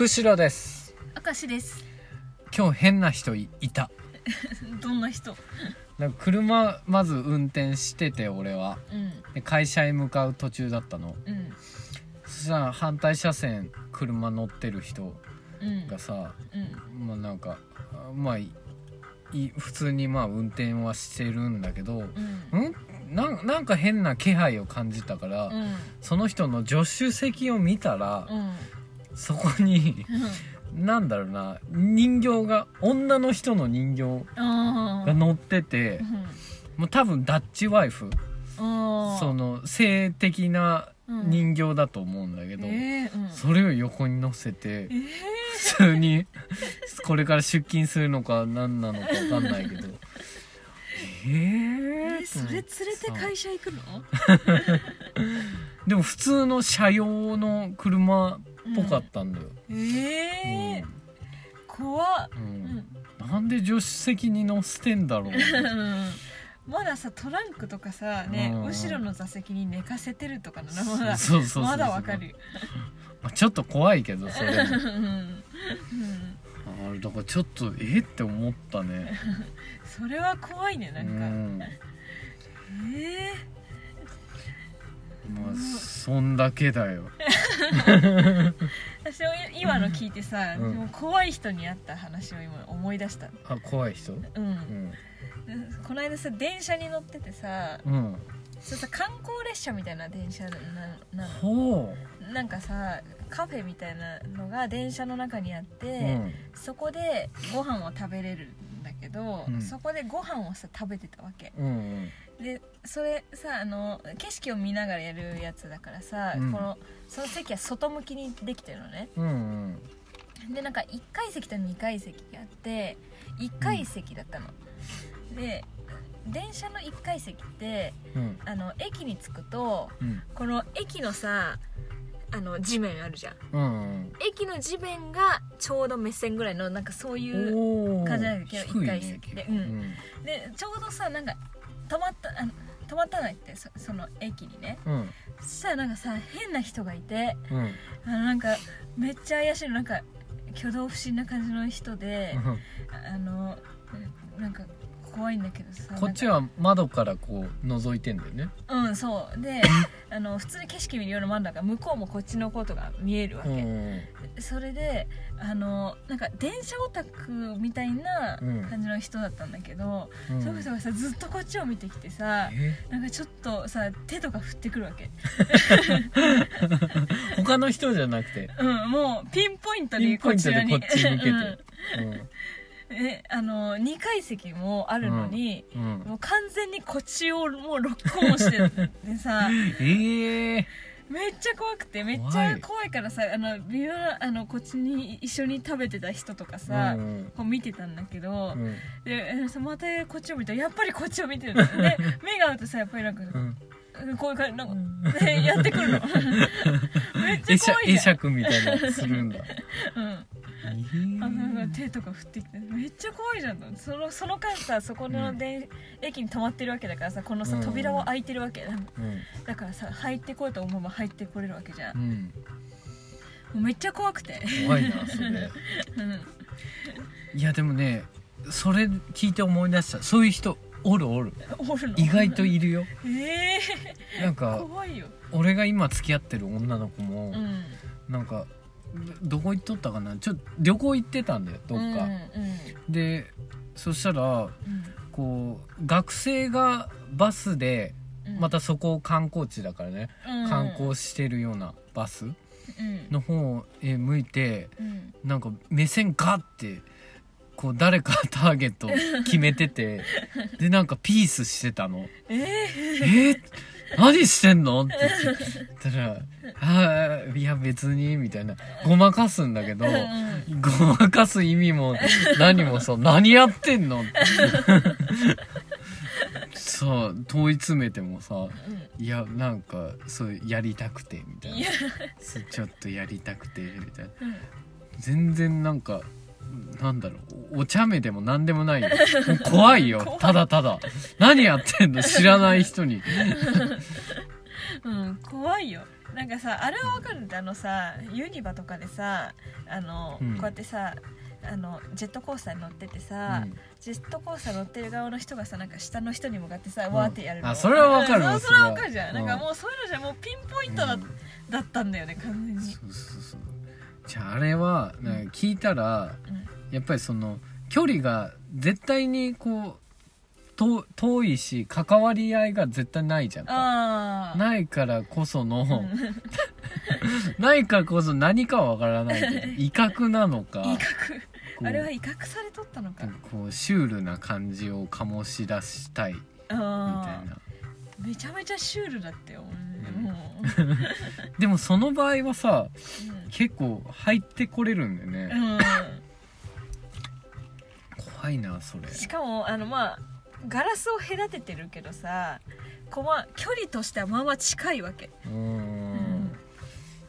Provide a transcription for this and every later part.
釧路です。明石です。今日変な人いいた。どんな人？なんか車まず運転してて俺は。うん。で会社へ向かう途中だったの。うん。そしたら反対車線車乗ってる人うん。がさうん。まあなんかあまあいい普通にまあ運転はしてるんだけどうん。ん？なんなんか変な気配を感じたから、うん。その人の助手席を見たら、うんそこになんだろうな人形が女の人の人形あが乗っててうん。もう多分ダッチワイフ。あその性的な人形だと思うんだけど、えーうん。それを横に乗せてえー。普通にこれから出勤するのか何なのか分かんないけど。え えーーそれ連れて会社行くの？でも普通の車用の車っぽかったんだよ、え。え怖っ。なんで助手席に乗せてんだろう。うん。まださトランクとかさねうん。後ろの座席に寝かせてるとかならまだそうそうそうそうまだわかるよ。まあちょっと怖いけどそれも。うん。うん。あれだからちょっとえって思ったね。それは怖いねなんか。うん。え。まあそんだけだよ。ー私も今の聞いてさ、うん。もう怖い人に会った話を今思い出したあ怖い人？うん。うん。この間さ電車に乗っててさうん。それさ観光列車みたいな電車ななほのなんかさカフェみたいなのが電車の中にあって、ううん。そこでご飯を食べれるんだけど、うんそこでご飯をさ食べてたわけうんでそれさあの景色を見ながらやるやつだからさ、うんこのその席は外向きにできてるのねうんうんでなんか1階席と2階席があって1階席だったの、で電車の1階席ってうんあの駅に着くとうんこの駅のさあの地面あるじゃん。うん。駅の地面がちょうど目線ぐらいのなんかそういう感じなんだけど低いね。一階席でうん。でちょうどさなんか止まったあの止まったのってそその駅にね。うん。そしたらなんかさ変な人がいてうん。あのなんかめっちゃ怪しいのなんか挙動不審な感じの人であのなんか怖いんだけどさこっちは窓からこう覗いてんだよね。うんそう。で あの普通に景色見るような窓だから向こうもこっちのことが見えるわうけ、んそれであのなんか電車オタクみたいなうん。感じの人だったんだけど、うん。その人がさずっとこっちを見てきてさえ？なんかちょっとさ手とか振ってくるわけ。他の人じゃなくて？うんもうピンポイントでこちらに。トでこっち向けて。うんえあの2階席もあるのに、うんうん。もう完全にこっちをもうロックオンしててさ。ええめっちゃ怖くてめっちゃ怖いからさあの微妙なあのこっちに一緒に食べてた人とかさ、うん。こう見てたんだけど、うん。でまたこっちを見たらやっぱりこっちを見てる で目が合うとさやっぱりなんか、うん。こういう感じなんか、でやってくるの。めっちゃ会釈会怖いじゃん、釈みたいなのするんだ。うんあの手とか振ってきてめっちゃ怖いじゃんそのその間さそこので、駅に止まってるわけだからさこのさうん。扉は開いてるわけだ,、うん。だからさ入ってこようと思えば入ってこれるわけじゃん、もうん。うめっちゃ怖くて。怖いなそれ。うん。いやでもねそれ聞いて思い出した。そういう人おるおる。おるの？意外といるよ。ええなんか怖いよ。俺が今付き合ってる女の子もうん。なんかどどこ行っとったかな？ちょっと旅行行ってたんだよどっか、うんうん。でそしたらこう学生がバスでうん。またそこ観光地だからね、うん。観光してるようなバスうん。の方へ向いてうん。なんか目線ガッてこう誰かターゲット決めてて。でなんかピースしてたの。えー「えー？何してんの?」って言ったら「ああいや別に」みたいな。ごまかすんだけどうんごまかす意味も何もそう何やってんの？ってそう問い詰めてもさいやなんかそうやりたくてみたいな。ちょっとやりたくてみたいな。うん。全然なんかなんだろう。おお茶目でも何でもない。よもう 怖い。よただただ。何やってんの？知らない人に。うん怖いよ。なんかさあれはわかるんだ。あのさユニバとかでさあの、うん。こうやってさあのジェットコースターに乗っててさ、うん。ジェットコースター乗ってる側の人がさなんか下の人に向かってさ、うん。わーってやるの。あそれはわかるうんそれはそれはわかるじゃん、うんなんかもうそういうのじゃもうピンポイントだ,、うんだったんだよね完全に。そうそうそうじゃああれはなんか聞いたらうん。やっぱりその距離が絶対にこうと遠いし関わり合いが絶対ないじゃんないからこその、うん。ないからこそ何かはわからないけど 威嚇なのか威嚇。こうあれは威嚇されとったのか。こうシュールな感じを醸し出したいみたいあな。ーめちゃめちゃシュールだったよ、うん。も でもその場合はさう、結構入ってこれるんだよね、うん。怖いなそれ。しかもあのまあガラスを隔ててるけどさこうまあ距離としてはまあまあ近いわけ。うーん。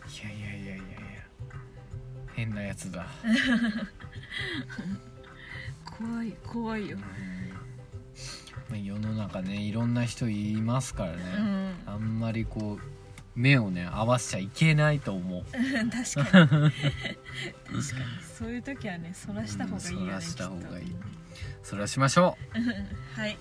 いやいやいやいやいや。変なやつだ。怖い怖いよ。まあ世の中ねいろんな人いますからね、うん。あんまりこう目をね合わせちゃいけないと思う。確かに。確かに。そういう時はねそらした方がいいよね、うんそらした方がいい。それはしましょう。はい